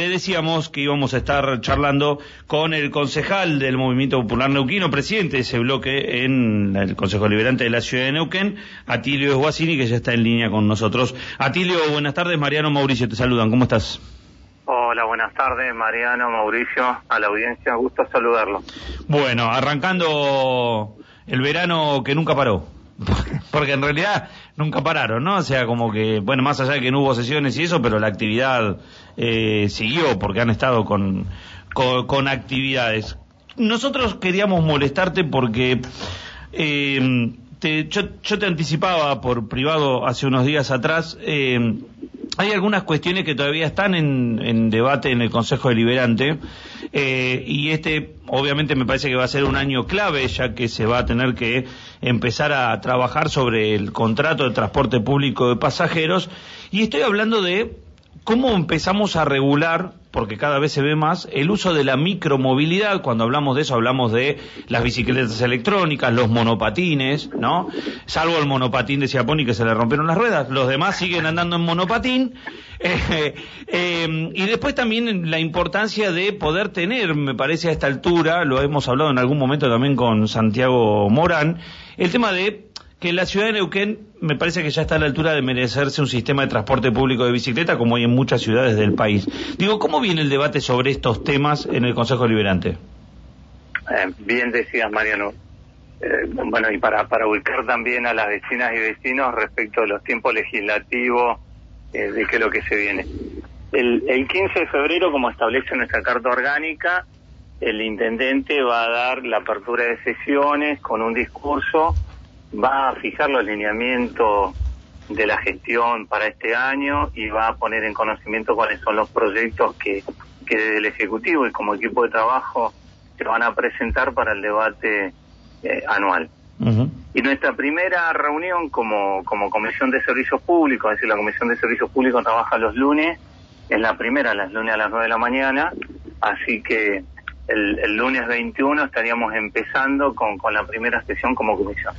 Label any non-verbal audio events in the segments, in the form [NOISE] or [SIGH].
le decíamos que íbamos a estar charlando con el concejal del Movimiento Popular Neuquino, presidente de ese bloque en el Consejo Liberante de la Ciudad de Neuquén, Atilio Esguacini, que ya está en línea con nosotros. Atilio, buenas tardes. Mariano Mauricio, te saludan. ¿Cómo estás? Hola, buenas tardes, Mariano, Mauricio, a la audiencia, gusto saludarlo. Bueno, arrancando el verano que nunca paró. [LAUGHS] Porque en realidad nunca pararon, ¿no? O sea, como que, bueno, más allá de que no hubo sesiones y eso, pero la actividad eh, siguió porque han estado con, con, actividades. Nosotros queríamos molestarte porque eh, te, yo, yo, te anticipaba por privado hace unos días atrás. Eh, hay algunas cuestiones que todavía están en, debate en el Consejo Deliberante eh, y este obviamente me parece que va a ser un año clave ya que se va a tener que empezar a trabajar sobre el contrato de transporte público de pasajeros. Y estoy hablando de cómo empezamos a regular porque cada vez se ve más el uso de la micromovilidad. Cuando hablamos de eso, hablamos de las bicicletas electrónicas, los monopatines, ¿no? Salvo el monopatín de Ciapón y que se le rompieron las ruedas. Los demás siguen andando en monopatín. [LAUGHS] Eh, eh, y después también la importancia de poder tener, me parece a esta altura, lo hemos hablado en algún momento también con Santiago Morán, el tema de que la ciudad de Neuquén me parece que ya está a la altura de merecerse un sistema de transporte público de bicicleta como hay en muchas ciudades del país. Digo, ¿cómo viene el debate sobre estos temas en el Consejo Liberante? Eh, bien decías, Mariano. Eh, bueno, y para, para ubicar también a las vecinas y vecinos respecto a los tiempos legislativos eh, de qué es lo que se viene. El, el 15 de febrero, como establece nuestra Carta Orgánica, el intendente va a dar la apertura de sesiones con un discurso va a fijar los lineamientos de la gestión para este año y va a poner en conocimiento cuáles son los proyectos que, que desde el Ejecutivo y como equipo de trabajo se van a presentar para el debate eh, anual. Y nuestra primera reunión como, como Comisión de Servicios Públicos, es decir, la Comisión de Servicios Públicos trabaja los lunes, es la primera, los lunes a las 9 de la mañana, así que el, lunes 21 estaríamos empezando con, con la primera sesión como comisión.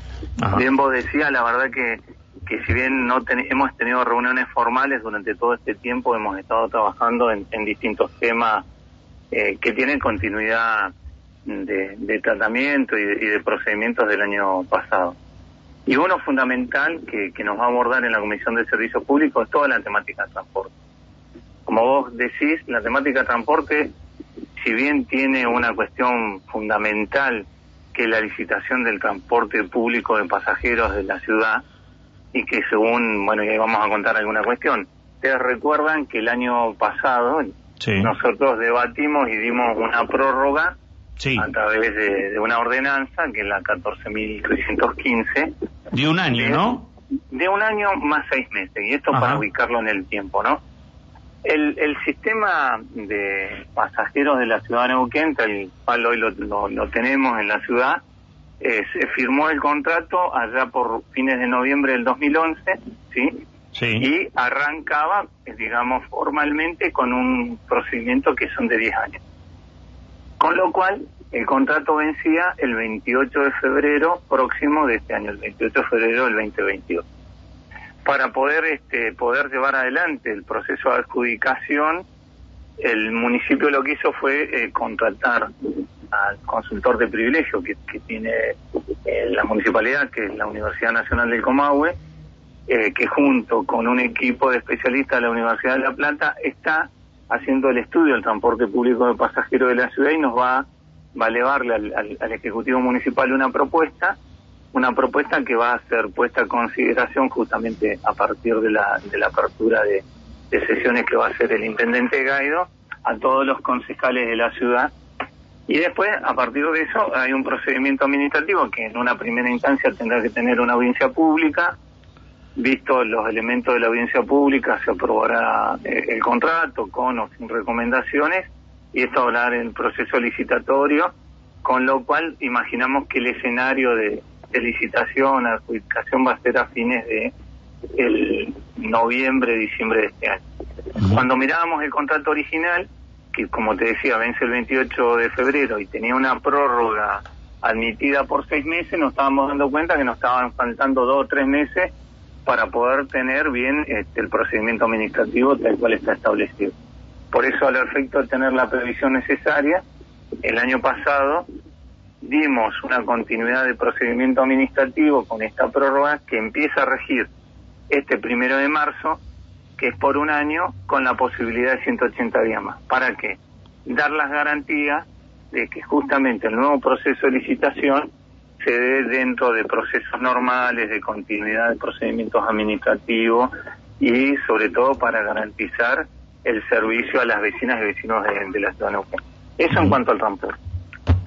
Bien vos decías, la verdad que, que si bien no hemos tenido reuniones formales durante todo este tiempo, hemos estado trabajando en, distintos temas eh, que tienen continuidad de, tratamiento y de, procedimientos del año pasado. Y uno fundamental que, que nos va a abordar en la Comisión de Servicios Públicos es toda la temática de transporte. Como vos decís, la temática de transporte si bien tiene una cuestión fundamental que la licitación del transporte público de pasajeros de la ciudad y que según, bueno, ya vamos a contar alguna cuestión. Ustedes recuerdan que el año pasado nosotros debatimos y dimos una prórroga a través de, una ordenanza que es la 14.315. De un año, ¿no? De un año más seis meses, y esto para ubicarlo en el tiempo, ¿no? El, el sistema de pasajeros de la ciudad de Neuquén, el cual hoy lo, tenemos en la ciudad, eh, se firmó el contrato allá por fines de noviembre del 2011, ¿sí? Sí. Y arrancaba, eh, digamos, formalmente con un procedimiento que son de 10 años. Con lo cual, el contrato vencía el 28 de febrero próximo de este año, el 28 de febrero del 2022 para poder este, poder llevar adelante el proceso de adjudicación, el municipio lo que hizo fue eh, contratar al consultor de privilegio que, tiene eh, la municipalidad, que es la Universidad Nacional del Comahue, eh, que junto con un equipo de especialistas de la Universidad de La Plata está haciendo el estudio del transporte público de pasajeros de la ciudad y nos va, va a elevarle al Ejecutivo Municipal una propuesta una propuesta que va a ser puesta a consideración justamente a partir de la, de la apertura de, sesiones que va a hacer el intendente Gaido a todos los concejales de la ciudad. Y después, a partir de eso, hay un procedimiento administrativo que en una primera instancia tendrá que tener una audiencia pública. Visto los elementos de la audiencia pública, se aprobará eh, el contrato con o sin recomendaciones y esto hablar el proceso licitatorio, con lo cual imaginamos que el escenario de, de licitación, adjudicación va a ser a fines de el noviembre, diciembre de este año. Cuando mirábamos el contrato original, que como te decía, vence el 28 de febrero y tenía una prórroga admitida por seis meses, nos estábamos dando cuenta que nos estaban faltando dos o tres meses para poder tener bien este, el procedimiento administrativo tal cual está establecido. Por eso, al efecto de tener la previsión necesaria, el año pasado dimos una continuidad de procedimiento administrativo con esta prórroga que empieza a regir este primero de marzo, que es por un año, con la posibilidad de 180 días más. ¿Para qué? Dar las garantías de que justamente el nuevo proceso de licitación se dé dentro de procesos normales, de continuidad de procedimientos administrativos y sobre todo para garantizar el servicio a las vecinas y vecinos de, la ciudad de Neuquén. Eso en cuanto al transporte.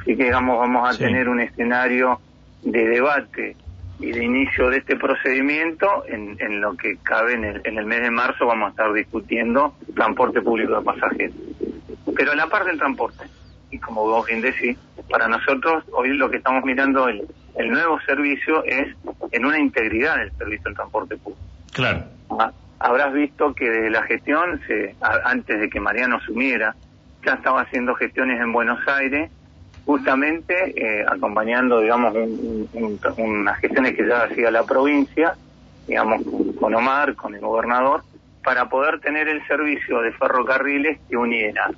Así que digamos, vamos a tener un escenario de debate y de inicio de este procedimiento en, en lo que cabe en el, en el mes de marzo vamos a estar discutiendo transporte público de pasajeros. Pero en la parte del transporte, y como vos bien decís, para nosotros hoy lo que estamos mirando el, el nuevo servicio es en una integridad del servicio del transporte público. Claro. Ah, habrás visto que de la gestión, se, antes de que Mariano asumiera, ya estaba haciendo gestiones en Buenos Aires justamente eh, acompañando, digamos, unas gestiones que ya hacía la provincia, digamos, con Omar, con el gobernador, para poder tener el servicio de ferrocarriles que uniera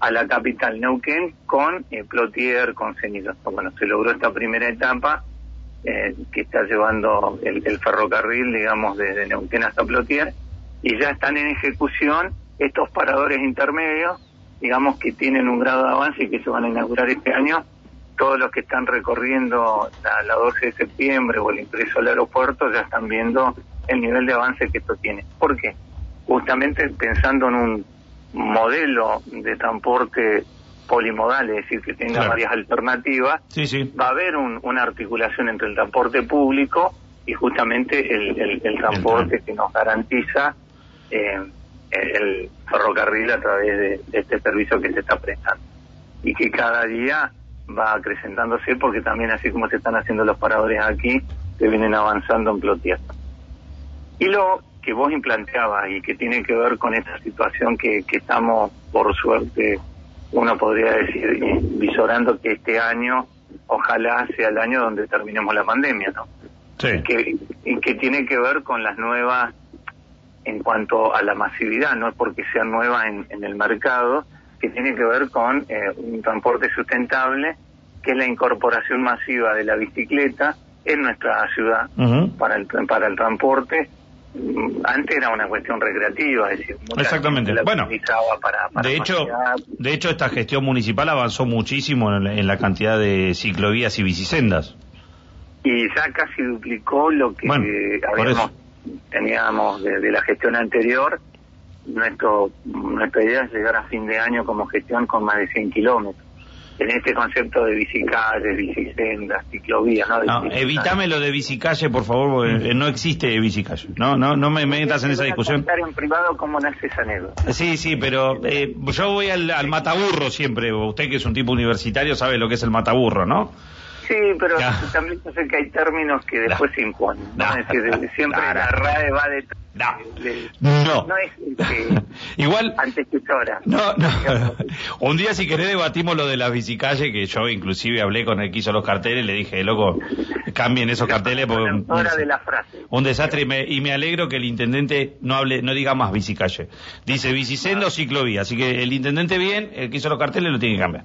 a la capital Neuquén con eh, Plotier, con Cenillos. Bueno, se logró esta primera etapa eh, que está llevando el, ferrocarril, digamos, desde Neuquén hasta Plotier, y ya están en ejecución estos paradores intermedios digamos que tienen un grado de avance y que se van a inaugurar este año. Todos los que están recorriendo la, 12 de septiembre o el ingreso al aeropuerto ya están viendo el nivel de avance que esto tiene. ¿Por qué? Justamente pensando en un modelo de transporte polimodal, es decir, que tenga varias alternativas, va a haber una articulación entre el transporte público y justamente el, transporte que nos garantiza eh, el ferrocarril a través de, este servicio que se está prestando. Y que cada día va acrecentándose porque también así como se están haciendo los paradores aquí, se vienen avanzando en Plotier. Y lo que vos implanteabas y que tiene que ver con esta situación que, que estamos, por suerte, uno podría decir, visorando que este año ojalá sea el año donde terminemos la pandemia, ¿no? Sí. Que, y que tiene que ver con las nuevas en cuanto a la masividad, no es porque sea nueva en, el mercado, que tiene que ver con eh, un transporte sustentable, que es la incorporación masiva de la bicicleta en nuestra ciudad para, el, para el transporte. Mm, antes era una cuestión recreativa, es decir, exactamente. bueno, de hecho, de hecho esta gestión municipal avanzó muchísimo en, la cantidad de ciclovías y bicisendas. Y ya casi duplicó lo que habíamos teníamos de, la gestión anterior, nuestro, nuestra idea es llegar a fin de año como gestión con más de 100 kilómetros. En este concepto de bicicalles, bicisendas, ciclovías, ¿no? no evítame lo de bicicalle, por favor, porque eh, no existe bicicalle. No, no, no me metas en esa discusión. en privado cómo nace esa anécdota. Sí, sí, pero eh, yo voy al, al mataburro siempre. Usted que es un tipo universitario sabe lo que es el mataburro, ¿no? Sí, pero también sé que hay términos que después se imponen. [LAUGHS] Es decir, siempre la RAE va de no. No. es que [LAUGHS] Igual. No, no. [LAUGHS] Un día, si querés, debatimos lo de las bicicalle, que yo inclusive hablé con el que hizo los carteles, le dije, loco, cambien esos carteles porque. Un, de la frase. un desastre y me, y me, alegro que el intendente no hable, no diga más bicicalle. Dice bicicendo, ciclovía. Así que el intendente bien, el que hizo los carteles lo tiene que cambiar.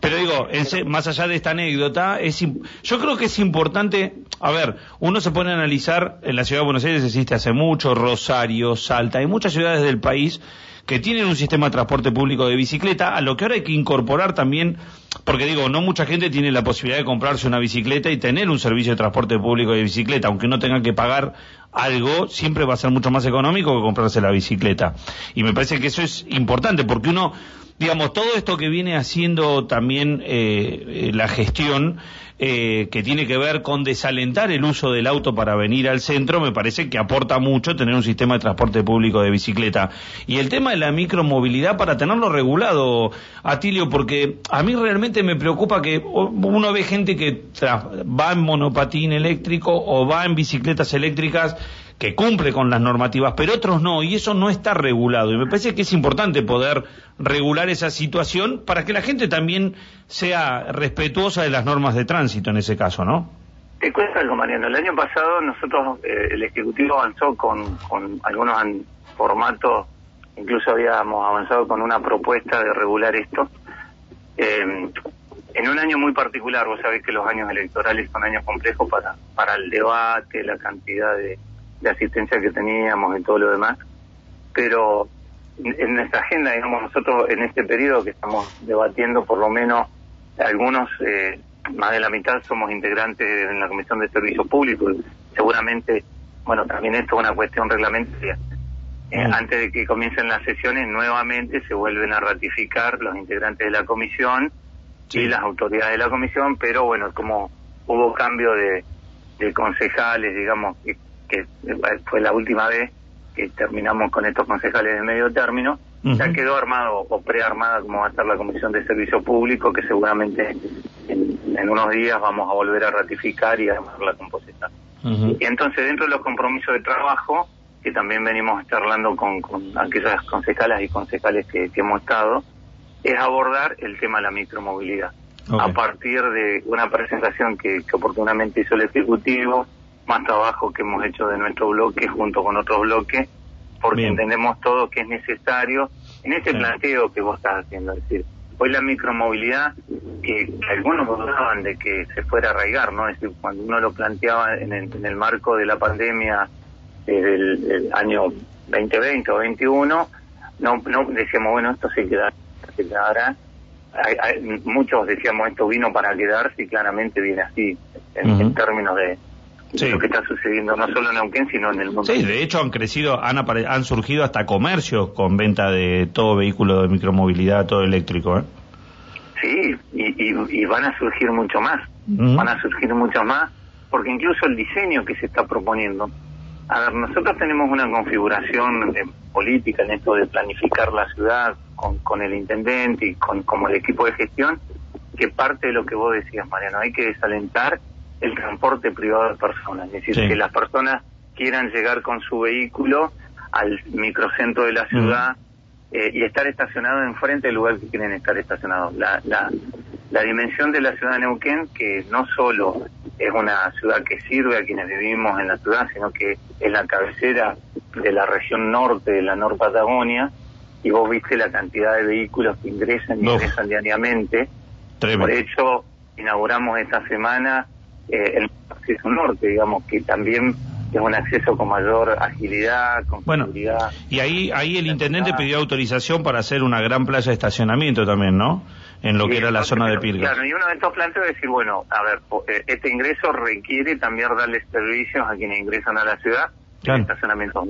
Pero digo, más allá de esta anécdota, es, yo creo que es importante, a ver, uno se pone a analizar, en la ciudad de Buenos Aires existe hace mucho, Rosario, Salta, hay muchas ciudades del país que tienen un sistema de transporte público de bicicleta, a lo que ahora hay que incorporar también, porque digo, no mucha gente tiene la posibilidad de comprarse una bicicleta y tener un servicio de transporte público de bicicleta, aunque no tenga que pagar algo, siempre va a ser mucho más económico que comprarse la bicicleta. Y me parece que eso es importante, porque uno, digamos, todo esto que viene haciendo también eh, eh, la gestión, eh, que tiene que ver con desalentar el uso del auto para venir al centro, me parece que aporta mucho tener un sistema de transporte público de bicicleta. Y el tema de la micromovilidad para tenerlo regulado, Atilio, porque a mí realmente me preocupa que uno ve gente que va en monopatín eléctrico o va en bicicletas eléctricas que cumple con las normativas, pero otros no, y eso no está regulado. Y me parece que es importante poder regular esa situación para que la gente también sea respetuosa de las normas de tránsito en ese caso, ¿no? Te cuento algo, Mariano. El año pasado nosotros, eh, el Ejecutivo avanzó con, con algunos formatos incluso habíamos avanzado con una propuesta de regular esto. Eh, en un año muy particular, vos sabés que los años electorales son años complejos para, para el debate, la cantidad de, asistencia que teníamos y todo lo demás, pero en nuestra agenda, digamos, nosotros en este periodo que estamos debatiendo, por lo menos algunos, eh, más de la mitad, somos integrantes en la Comisión de Servicios Públicos. Seguramente, bueno, también esto es una cuestión reglamentaria. Eh, mm. Antes de que comiencen las sesiones, nuevamente se vuelven a ratificar los integrantes de la comisión y las autoridades de la comisión, pero bueno, como hubo cambio de, concejales, digamos, que, fue la última vez que terminamos con estos concejales de medio término, ya quedó armado o prearmada como va a estar la Comisión de Servicio Público, que seguramente en, unos días vamos a volver a ratificar y a armar la composición. Y entonces dentro de los compromisos de trabajo, que también venimos charlando con, con aquellas concejalas y concejales que, que hemos estado, es abordar el tema de la micromovilidad. A partir de una presentación que, oportunamente hizo el Ejecutivo, más trabajo que hemos hecho de nuestro bloque junto con otros bloques, porque entendemos todo que es necesario en este planteo que vos estás haciendo. Es decir, hoy la micromovilidad, que, algunos dudaban de que se fuera a arraigar, ¿no? Es decir, cuando uno lo planteaba en el, marco de la pandemia desde el, año 2020 o 2021, no, no decíamos, bueno, esto se queda se quedará. Hay, muchos decíamos esto vino para quedarse y claramente viene así en, términos de, lo que está sucediendo no solo en Neuquén sino en el mundo. Sí, de hecho han crecido, han, han surgido hasta comercios con venta de todo vehículo de micromovilidad, todo eléctrico. ¿eh? Sí, y, van a surgir mucho más, van a surgir mucho más, porque incluso el diseño que se está proponiendo, a ver, nosotros tenemos una configuración política en esto de planificar la ciudad con, el intendente y con como el equipo de gestión, que parte de lo que vos decías, Mariano, hay que desalentar el transporte privado de personas, es decir, que las personas quieran llegar con su vehículo al microcentro de la ciudad eh, y estar estacionado enfrente del lugar que quieren estar estacionados. La, la, la dimensión de la ciudad de Neuquén, que no solo es una ciudad que sirve a quienes vivimos en la ciudad, sino que es la cabecera de la región norte de la Nor Patagonia, y vos viste la cantidad de vehículos que ingresan y ingresan diariamente. Por eso inauguramos esta semana eh, el acceso norte, digamos, que también es un acceso con mayor agilidad, con bueno, seguridad. Y ahí, ahí el intendente pidió autorización para hacer una gran playa de estacionamiento también, ¿no? En lo que era la zona de Pirga. Claro, y uno de estos planteos es decir, bueno, a ver, eh, este ingreso requiere también darles servicios a quienes ingresan a la ciudad claro. en estacionamientos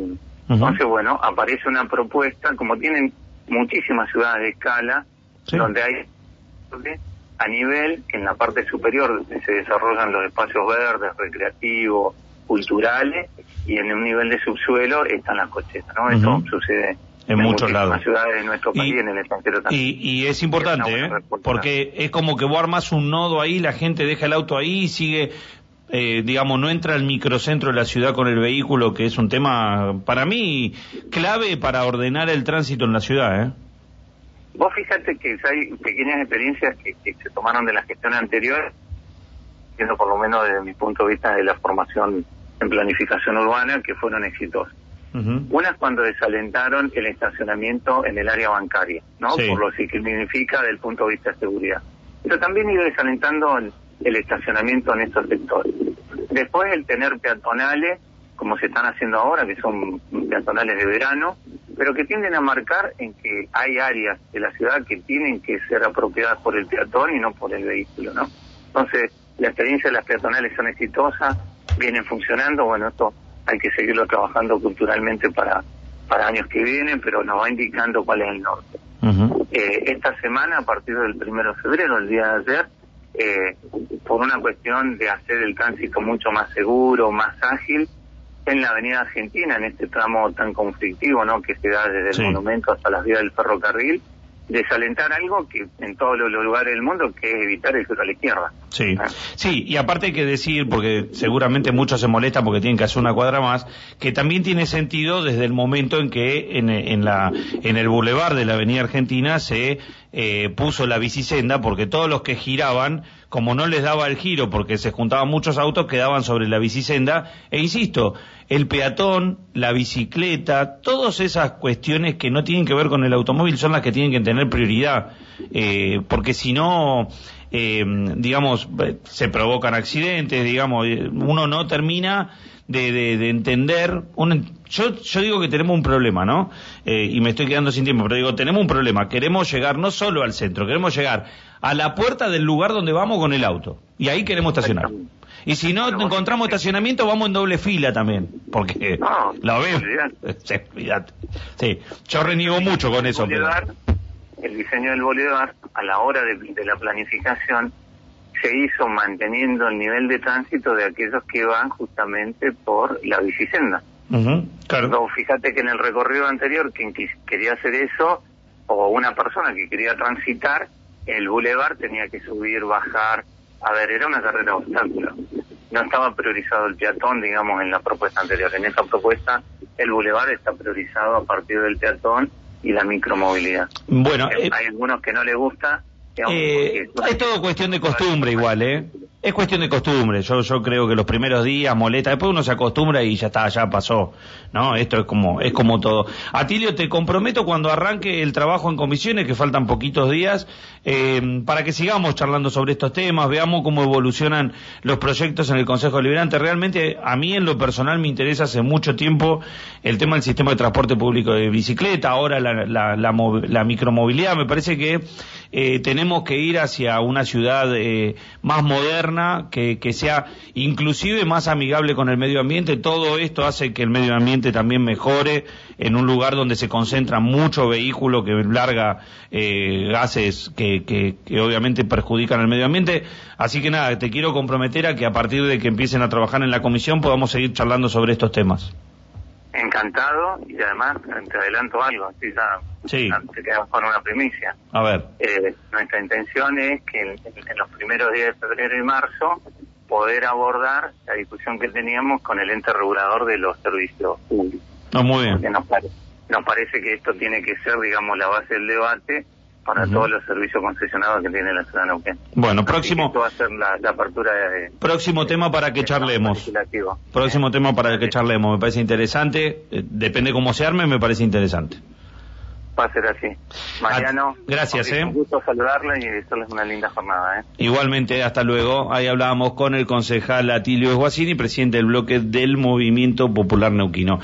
entonces, bueno, aparece una propuesta, como tienen muchísimas ciudades de escala, donde hay a nivel que en la parte superior se desarrollan los espacios verdes, recreativos, culturales, y en un nivel de subsuelo están las cochetas, ¿no? Esto sucede en, muchos lados. ciudades de nuestro país y, en el extranjero también. Y, es importante, ¿eh? porque es como que vos armas un nodo ahí, la gente deja el auto ahí y sigue eh, digamos, no entra al microcentro de la ciudad con el vehículo, que es un tema, para mí, clave para ordenar el tránsito en la ciudad, ¿eh? Vos fíjate que hay pequeñas experiencias que, se tomaron de la gestión anterior, siendo por lo menos desde mi punto de vista de la formación en planificación urbana, que fueron exitosas. Una es cuando desalentaron el estacionamiento en el área bancaria, ¿no? Por lo que significa desde el punto de vista de seguridad. Pero también ido desalentando el, el estacionamiento en estos sectores. Después el tener peatonales, como se están haciendo ahora, que son peatonales de verano, pero que tienden a marcar en que hay áreas de la ciudad que tienen que ser apropiadas por el peatón y no por el vehículo, ¿no? Entonces, la experiencia de las peatonales son exitosas, vienen funcionando, bueno, esto hay que seguirlo trabajando culturalmente para, para años que vienen, pero nos va indicando cuál es el norte. eh, esta semana, a partir del primero de febrero, el día de ayer, eh, por una cuestión de hacer el tránsito mucho más seguro, más ágil, en la Avenida Argentina, en este tramo tan conflictivo, ¿no? Que se da desde el monumento hasta las vías del ferrocarril, desalentar algo que en todos los lugares del mundo, que es evitar el giro a la izquierda. Sí, ah. sí, y aparte hay que decir, porque seguramente muchos se molestan porque tienen que hacer una cuadra más, que también tiene sentido desde el momento en que en, en la, en el bulevar de la Avenida Argentina se eh, puso la bicisenda, porque todos los que giraban, como no les daba el giro porque se juntaban muchos autos, quedaban sobre la bicisenda, e insisto, el peatón, la bicicleta, todas esas cuestiones que no tienen que ver con el automóvil son las que tienen que tener prioridad, eh, porque si no eh, digamos, se provocan accidentes, digamos, eh, uno no termina de, de, entender. yo, yo digo que tenemos un problema, ¿no? Eh, y me estoy quedando sin tiempo, pero digo, tenemos un problema. Queremos llegar no solo al centro, queremos llegar a la puerta del lugar donde vamos con el auto. Y ahí queremos estacionar. Y si no encontramos estacionamiento, vamos en doble fila también. Porque la ves. [LAUGHS] Sí, yo reniego mucho con eso. Pero el diseño del Bolívar, a la hora de, la planificación, se hizo manteniendo el nivel de tránsito de aquellos que van justamente por la bicisenda. claro. fíjate que en el recorrido anterior, quien quería hacer eso, o una persona que quería transitar, el bulevar tenía que subir, bajar. A ver, era una carrera de obstáculos. No estaba priorizado el peatón, digamos, en la propuesta anterior. En esta propuesta, el bulevar está priorizado a partir del peatón y la micromovilidad. Bueno, hay, eh, algunos que no les gusta. Eh, es todo cuestión de costumbre igual, ¿eh? Es cuestión de costumbre. Yo, yo creo que los primeros días molesta, después uno se acostumbra y ya está, ya pasó. ¿No? Esto es como, es como todo. Atilio, te comprometo cuando arranque el trabajo en comisiones, que faltan poquitos días, eh, para que sigamos charlando sobre estos temas, veamos cómo evolucionan los proyectos en el Consejo Deliberante. Realmente, a mí en lo personal me interesa hace mucho tiempo el tema del sistema de transporte público de bicicleta, ahora la, la, la, micromovilidad. Me parece que eh, tenemos que ir hacia una ciudad eh, más moderna que, sea inclusive más amigable con el medio ambiente. Todo esto hace que el medio ambiente también mejore en un lugar donde se concentra mucho vehículo que larga eh, gases que, que, que obviamente perjudican al medio ambiente. Así que nada, te quiero comprometer a que a partir de que empiecen a trabajar en la comisión podamos seguir charlando sobre estos temas. Encantado y además te adelanto algo, así ya sí. te quedamos con una primicia. A ver. Eh, nuestra intención es que en, los primeros días de febrero y marzo poder abordar la discusión que teníamos con el ente regulador de los servicios públicos. Ah, muy bien. Nos, nos parece que esto tiene que ser, digamos, la base del debate para todos los servicios concesionados que tiene la ciudad de Neuquén. Bueno, próximo. Esto va a ser la, apertura de. Próximo tema para que charlemos. Próximo tema para que charlemos. Me parece interesante. Eh, depende cómo se arme, me parece interesante. Va a ser así. Mariano. Gracias, eh. Un gusto saludarle y desearles una linda jornada, eh. Igualmente, hasta luego. Ahí hablábamos con el concejal Atilio Esguacini, presidente del bloque del Movimiento Popular Neuquino.